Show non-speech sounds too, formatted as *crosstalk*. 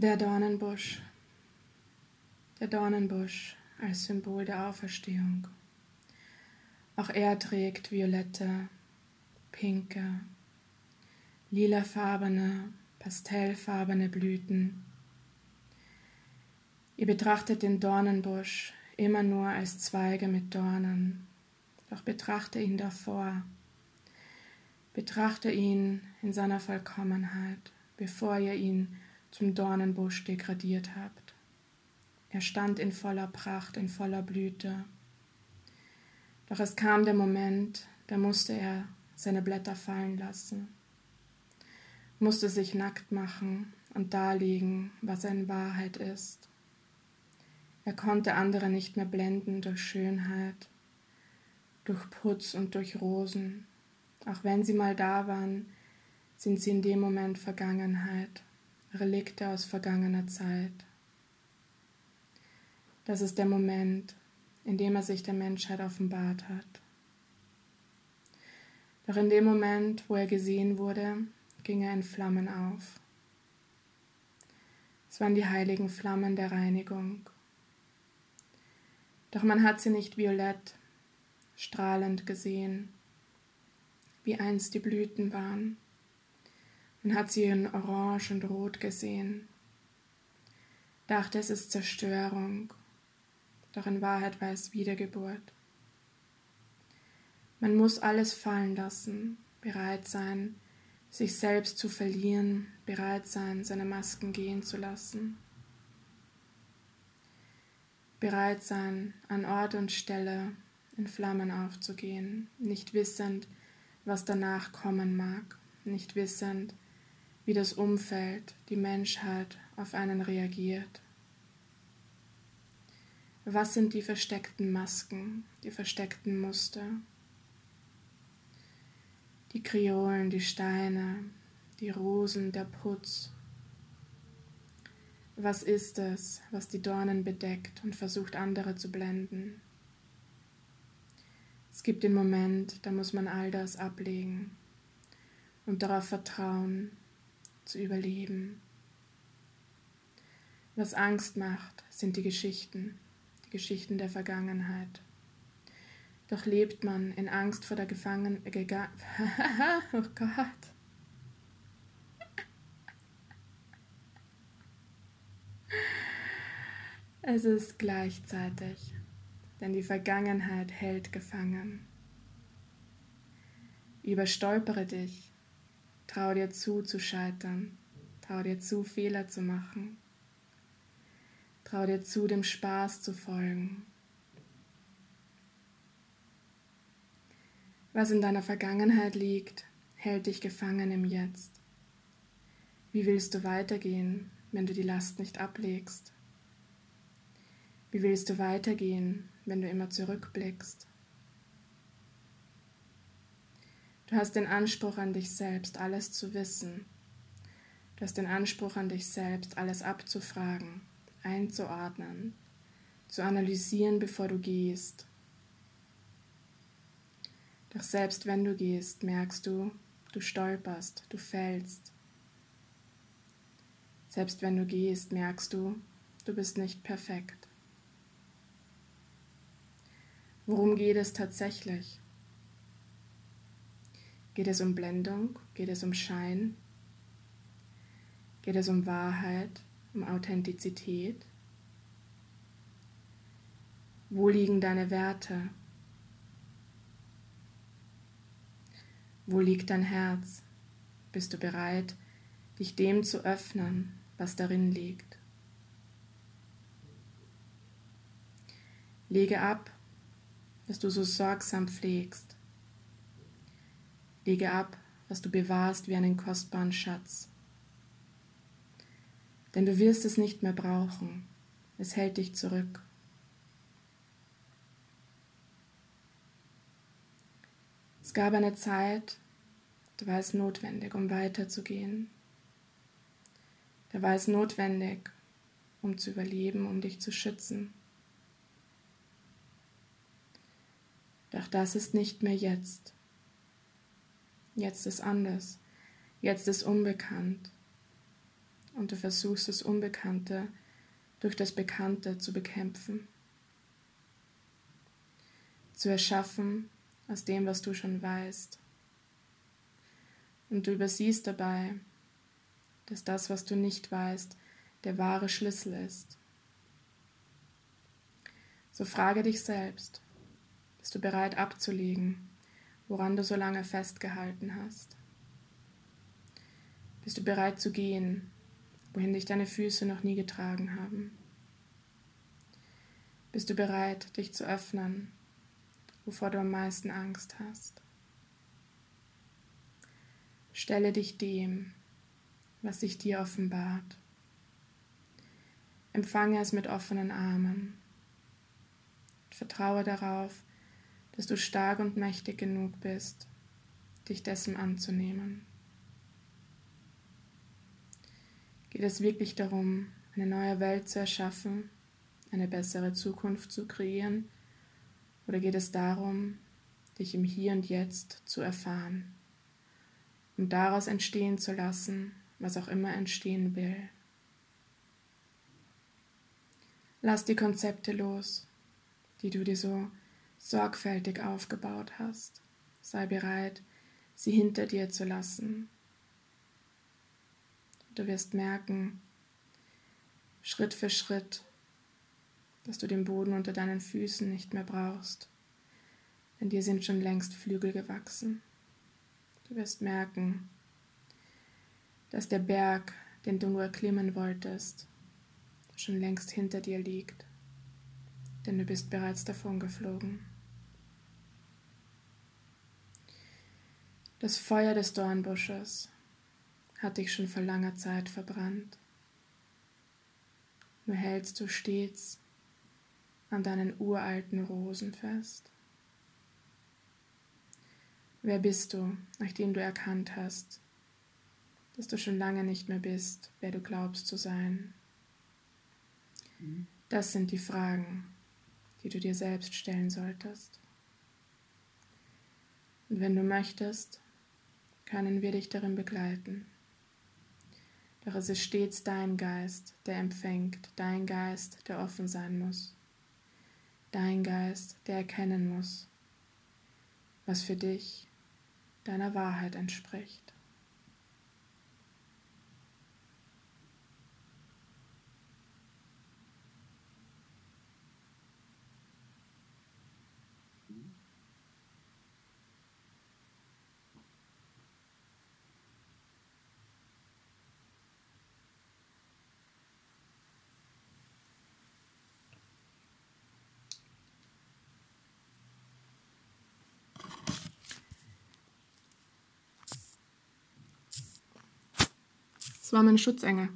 Der Dornenbusch. Der Dornenbusch als Symbol der Auferstehung. Auch er trägt violette, pinke, lilafarbene, pastellfarbene Blüten. Ihr betrachtet den Dornenbusch immer nur als Zweige mit Dornen, doch betrachte ihn davor. Betrachte ihn in seiner Vollkommenheit, bevor ihr ihn zum Dornenbusch degradiert habt. Er stand in voller Pracht, in voller Blüte. Doch es kam der Moment, da musste er seine Blätter fallen lassen, musste sich nackt machen und darlegen, was er in Wahrheit ist. Er konnte andere nicht mehr blenden durch Schönheit, durch Putz und durch Rosen. Auch wenn sie mal da waren, sind sie in dem Moment Vergangenheit. Relikte aus vergangener Zeit. Das ist der Moment, in dem er sich der Menschheit offenbart hat. Doch in dem Moment, wo er gesehen wurde, ging er in Flammen auf. Es waren die heiligen Flammen der Reinigung. Doch man hat sie nicht violett, strahlend gesehen, wie einst die Blüten waren und hat sie in Orange und Rot gesehen. Dachte, es ist Zerstörung, doch in Wahrheit war es Wiedergeburt. Man muss alles fallen lassen, bereit sein, sich selbst zu verlieren, bereit sein, seine Masken gehen zu lassen. Bereit sein, an Ort und Stelle in Flammen aufzugehen, nicht wissend, was danach kommen mag, nicht wissend, wie das Umfeld, die Menschheit auf einen reagiert. Was sind die versteckten Masken, die versteckten Muster? Die Kriolen, die Steine, die Rosen, der Putz. Was ist es, was die Dornen bedeckt und versucht andere zu blenden? Es gibt den Moment, da muss man all das ablegen und darauf vertrauen, zu überleben. Was Angst macht, sind die Geschichten, die Geschichten der Vergangenheit. Doch lebt man in Angst vor der Gefangenen. *laughs* oh Gott. Es ist gleichzeitig, denn die Vergangenheit hält gefangen. Überstolpere dich, Trau dir zu, zu scheitern. Trau dir zu, Fehler zu machen. Trau dir zu, dem Spaß zu folgen. Was in deiner Vergangenheit liegt, hält dich gefangen im Jetzt. Wie willst du weitergehen, wenn du die Last nicht ablegst? Wie willst du weitergehen, wenn du immer zurückblickst? Du hast den Anspruch an dich selbst, alles zu wissen. Du hast den Anspruch an dich selbst, alles abzufragen, einzuordnen, zu analysieren, bevor du gehst. Doch selbst wenn du gehst, merkst du, du stolperst, du fällst. Selbst wenn du gehst, merkst du, du bist nicht perfekt. Worum geht es tatsächlich? Geht es um Blendung? Geht es um Schein? Geht es um Wahrheit, um Authentizität? Wo liegen deine Werte? Wo liegt dein Herz? Bist du bereit, dich dem zu öffnen, was darin liegt? Lege ab, dass du so sorgsam pflegst. Lege ab, was du bewahrst wie einen kostbaren Schatz. Denn du wirst es nicht mehr brauchen. Es hält dich zurück. Es gab eine Zeit, da war es notwendig, um weiterzugehen. Da war es notwendig, um zu überleben, um dich zu schützen. Doch das ist nicht mehr jetzt. Jetzt ist anders. Jetzt ist unbekannt. und du versuchst das Unbekannte durch das Bekannte zu bekämpfen, zu erschaffen aus dem, was du schon weißt. Und du übersiehst dabei, dass das, was du nicht weißt, der wahre Schlüssel ist. So frage dich selbst, bist du bereit abzulegen, woran du so lange festgehalten hast? Bist du bereit zu gehen, wohin dich deine Füße noch nie getragen haben? Bist du bereit, dich zu öffnen, wovor du am meisten Angst hast? Stelle dich dem, was sich dir offenbart. Empfange es mit offenen Armen. Vertraue darauf, dass du stark und mächtig genug bist, dich dessen anzunehmen. Geht es wirklich darum, eine neue Welt zu erschaffen, eine bessere Zukunft zu kreieren, oder geht es darum, dich im Hier und Jetzt zu erfahren, um daraus entstehen zu lassen, was auch immer entstehen will? Lass die Konzepte los, die du dir so sorgfältig aufgebaut hast. Sei bereit, sie hinter dir zu lassen. Du wirst merken, Schritt für Schritt, dass du den Boden unter deinen Füßen nicht mehr brauchst, denn dir sind schon längst Flügel gewachsen. Du wirst merken, dass der Berg, den du nur erklimmen wolltest, schon längst hinter dir liegt, denn du bist bereits davon geflogen. Das Feuer des Dornbusches hat dich schon vor langer Zeit verbrannt. Nur hältst du stets an deinen uralten Rosen fest. Wer bist du, nachdem du erkannt hast, dass du schon lange nicht mehr bist, wer du glaubst zu sein? Das sind die Fragen, die du dir selbst stellen solltest. Und wenn du möchtest, können wir dich darin begleiten. Doch es ist stets dein Geist, der empfängt, dein Geist, der offen sein muss, dein Geist, der erkennen muss, was für dich deiner Wahrheit entspricht. Es war meine Schutzengel.